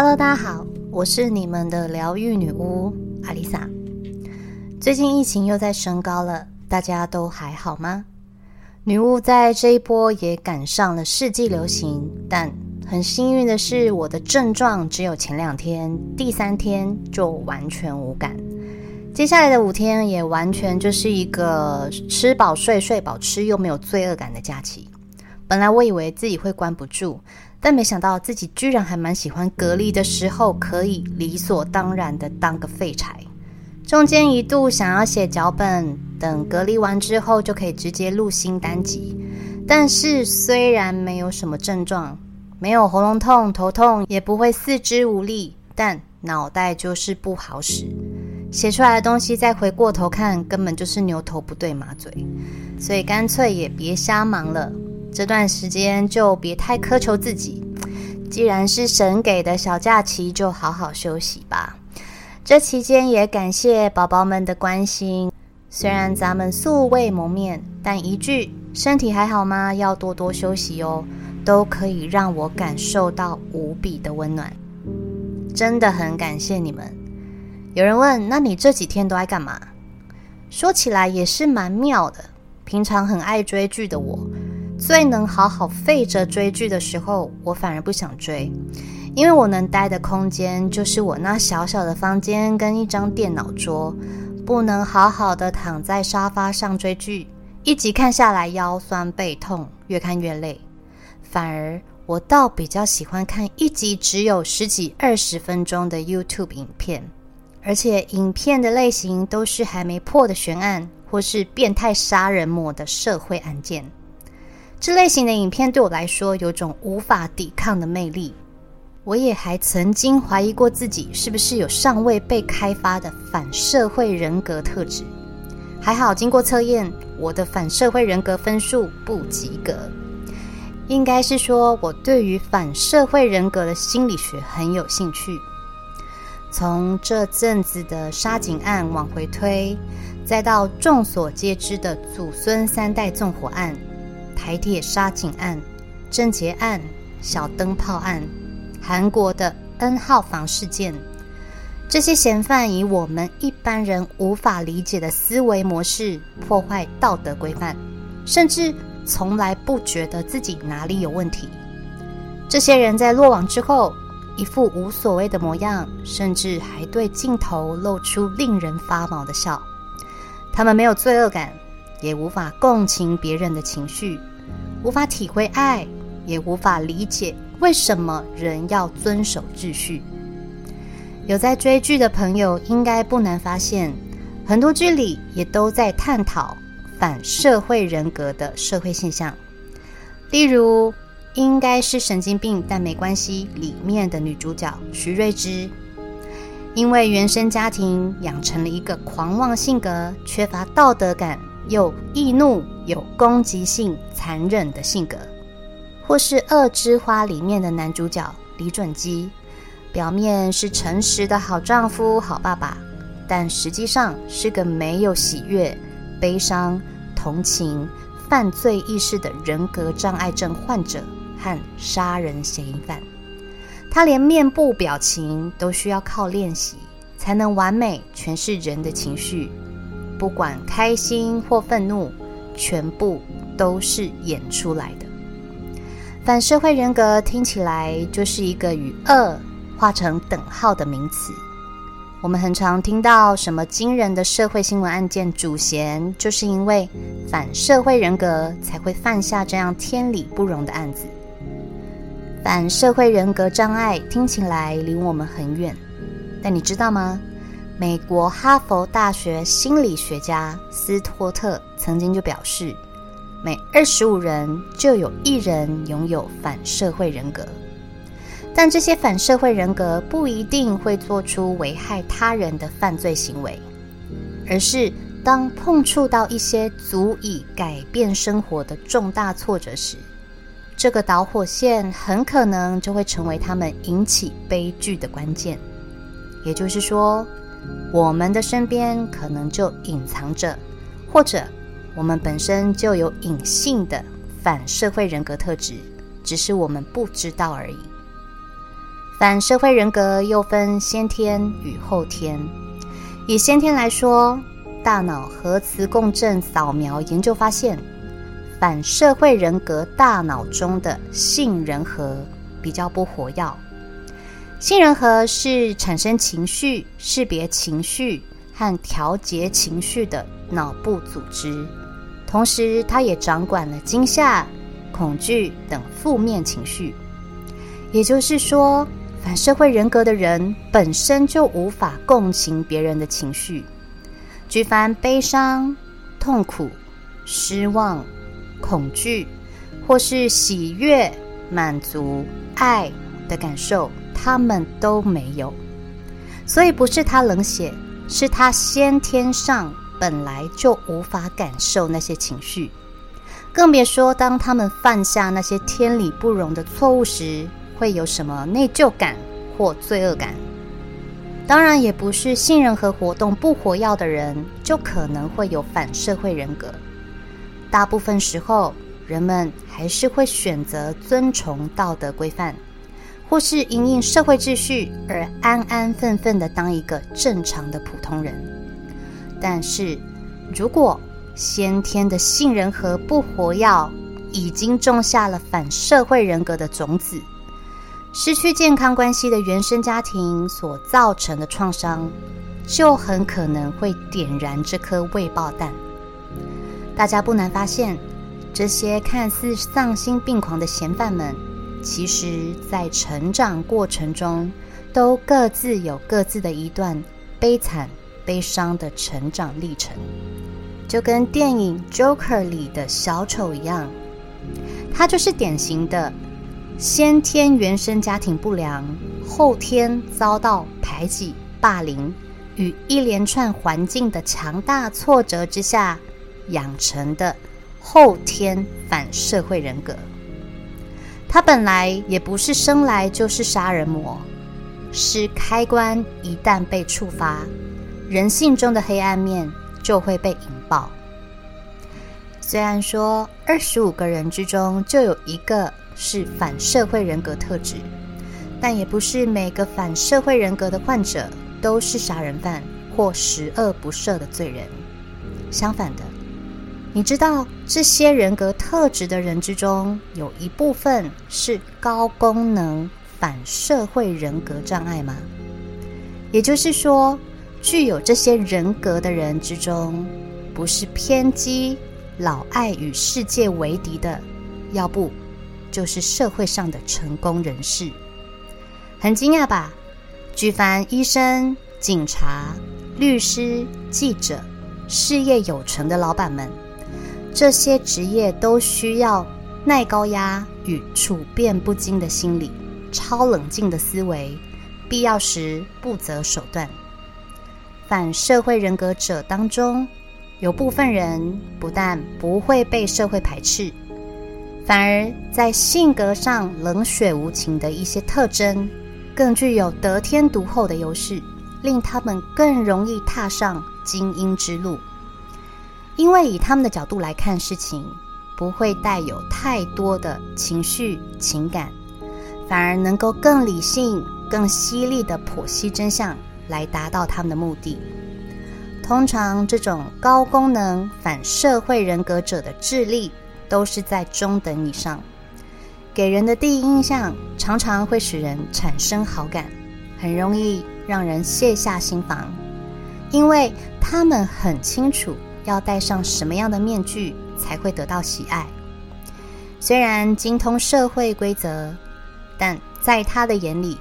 Hello，大家好，我是你们的疗愈女巫阿丽萨。最近疫情又在升高了，大家都还好吗？女巫在这一波也赶上了世纪流行，但很幸运的是，我的症状只有前两天，第三天就完全无感。接下来的五天也完全就是一个吃饱睡、睡饱吃又没有罪恶感的假期。本来我以为自己会关不住，但没想到自己居然还蛮喜欢隔离的时候可以理所当然的当个废柴。中间一度想要写脚本，等隔离完之后就可以直接录新单集。但是虽然没有什么症状，没有喉咙痛、头痛，也不会四肢无力，但脑袋就是不好使。写出来的东西再回过头看，根本就是牛头不对马嘴，所以干脆也别瞎忙了。这段时间就别太苛求自己，既然是神给的小假期，就好好休息吧。这期间也感谢宝宝们的关心，虽然咱们素未谋面，但一句“身体还好吗？要多多休息哦”，都可以让我感受到无比的温暖。真的很感谢你们。有人问：“那你这几天都在干嘛？”说起来也是蛮妙的。平常很爱追剧的我，最能好好废着追剧的时候，我反而不想追，因为我能待的空间就是我那小小的房间跟一张电脑桌，不能好好的躺在沙发上追剧，一集看下来腰酸背痛，越看越累。反而我倒比较喜欢看一集只有十几二十分钟的 YouTube 影片。而且影片的类型都是还没破的悬案，或是变态杀人魔的社会案件。这类型的影片对我来说有种无法抵抗的魅力。我也还曾经怀疑过自己是不是有尚未被开发的反社会人格特质。还好经过测验，我的反社会人格分数不及格。应该是说我对于反社会人格的心理学很有兴趣。从这阵子的杀警案往回推，再到众所皆知的祖孙三代纵火案、台铁杀警案、郑捷案、小灯泡案、韩国的 N 号房事件，这些嫌犯以我们一般人无法理解的思维模式破坏道德规范，甚至从来不觉得自己哪里有问题。这些人在落网之后。一副无所谓的模样，甚至还对镜头露出令人发毛的笑。他们没有罪恶感，也无法共情别人的情绪，无法体会爱，也无法理解为什么人要遵守秩序。有在追剧的朋友，应该不难发现，很多剧里也都在探讨反社会人格的社会现象，例如。应该是神经病，但没关系。里面的女主角徐瑞芝，因为原生家庭养成了一个狂妄性格、缺乏道德感、又易怒、有攻击性、残忍的性格；或是《恶之花》里面的男主角李准基，表面是诚实的好丈夫、好爸爸，但实际上是个没有喜悦、悲伤、同情、犯罪意识的人格障碍症患者。和杀人嫌疑犯，他连面部表情都需要靠练习才能完美诠释人的情绪，不管开心或愤怒，全部都是演出来的。反社会人格听起来就是一个与恶画成等号的名词。我们很常听到什么惊人的社会新闻案件，主嫌就是因为反社会人格才会犯下这样天理不容的案子。反社会人格障碍听起来离我们很远，但你知道吗？美国哈佛大学心理学家斯托特曾经就表示，每二十五人就有一人拥有反社会人格。但这些反社会人格不一定会做出危害他人的犯罪行为，而是当碰触到一些足以改变生活的重大挫折时。这个导火线很可能就会成为他们引起悲剧的关键。也就是说，我们的身边可能就隐藏着，或者我们本身就有隐性的反社会人格特质，只是我们不知道而已。反社会人格又分先天与后天。以先天来说，大脑核磁共振扫描研究发现，反社会人格大脑中的杏仁核比较不活跃。杏仁核是产生情绪、识别情绪和调节情绪的脑部组织，同时它也掌管了惊吓、恐惧等负面情绪。也就是说。反社会人格的人本身就无法共情别人的情绪，举凡悲伤、痛苦、失望、恐惧，或是喜悦、满足、爱的感受，他们都没有。所以不是他冷血，是他先天上本来就无法感受那些情绪，更别说当他们犯下那些天理不容的错误时。会有什么内疚感或罪恶感？当然，也不是信任和活动不活跃的人就可能会有反社会人格。大部分时候，人们还是会选择遵从道德规范，或是因应社会秩序而安安分分的当一个正常的普通人。但是，如果先天的杏仁核不活跃，已经种下了反社会人格的种子。失去健康关系的原生家庭所造成的创伤，就很可能会点燃这颗未爆弹。大家不难发现，这些看似丧心病狂的嫌犯们，其实在成长过程中，都各自有各自的一段悲惨、悲伤的成长历程，就跟电影《Joker》里的小丑一样，他就是典型的。先天原生家庭不良，后天遭到排挤、霸凌与一连串环境的强大挫折之下养成的后天反社会人格。他本来也不是生来就是杀人魔，是开关一旦被触发，人性中的黑暗面就会被引爆。虽然说二十五个人之中就有一个。是反社会人格特质，但也不是每个反社会人格的患者都是杀人犯或十恶不赦的罪人。相反的，你知道这些人格特质的人之中，有一部分是高功能反社会人格障碍吗？也就是说，具有这些人格的人之中，不是偏激、老爱与世界为敌的，要不？就是社会上的成功人士，很惊讶吧？举凡医生、警察、律师、记者，事业有成的老板们，这些职业都需要耐高压与处变不惊的心理，超冷静的思维，必要时不择手段。反社会人格者当中，有部分人不但不会被社会排斥。反而在性格上冷血无情的一些特征，更具有得天独厚的优势，令他们更容易踏上精英之路。因为以他们的角度来看事情，不会带有太多的情绪情感，反而能够更理性、更犀利的剖析真相，来达到他们的目的。通常，这种高功能反社会人格者的智力。都是在中等以上，给人的第一印象常常会使人产生好感，很容易让人卸下心防，因为他们很清楚要戴上什么样的面具才会得到喜爱。虽然精通社会规则，但在他的眼里，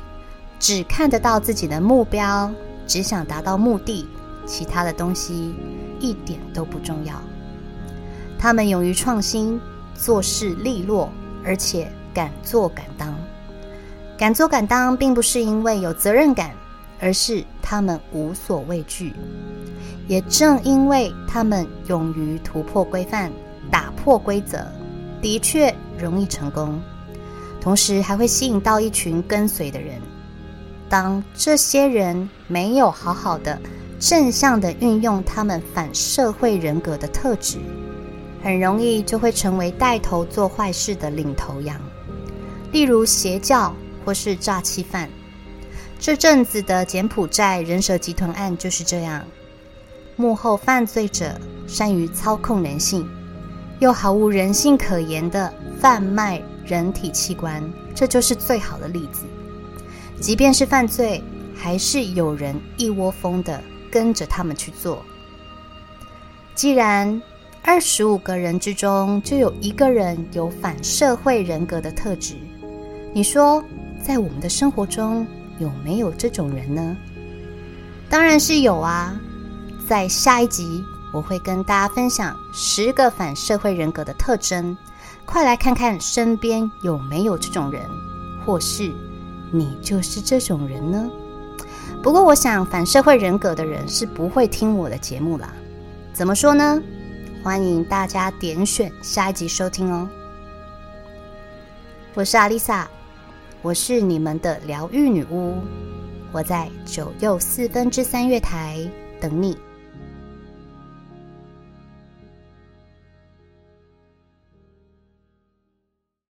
只看得到自己的目标，只想达到目的，其他的东西一点都不重要。他们勇于创新，做事利落，而且敢做敢当。敢做敢当，并不是因为有责任感，而是他们无所畏惧。也正因为他们勇于突破规范、打破规则，的确容易成功，同时还会吸引到一群跟随的人。当这些人没有好好的正向的运用他们反社会人格的特质，很容易就会成为带头做坏事的领头羊，例如邪教或是诈欺犯，这阵子的柬埔寨人蛇集团案就是这样，幕后犯罪者善于操控人性，又毫无人性可言的贩卖人体器官，这就是最好的例子。即便是犯罪，还是有人一窝蜂的跟着他们去做。既然二十五个人之中就有一个人有反社会人格的特质，你说在我们的生活中？有没有这种人呢？当然是有啊！在下一集我会跟大家分享十个反社会人格的特征，快来看看身边有没有这种人，或是你就是这种人呢？不过我想反社会人格的人是不会听我的节目啦。怎么说呢？欢迎大家点选下一集收听哦。我是阿丽萨。我是你们的疗愈女巫，我在九又四分之三月台等你。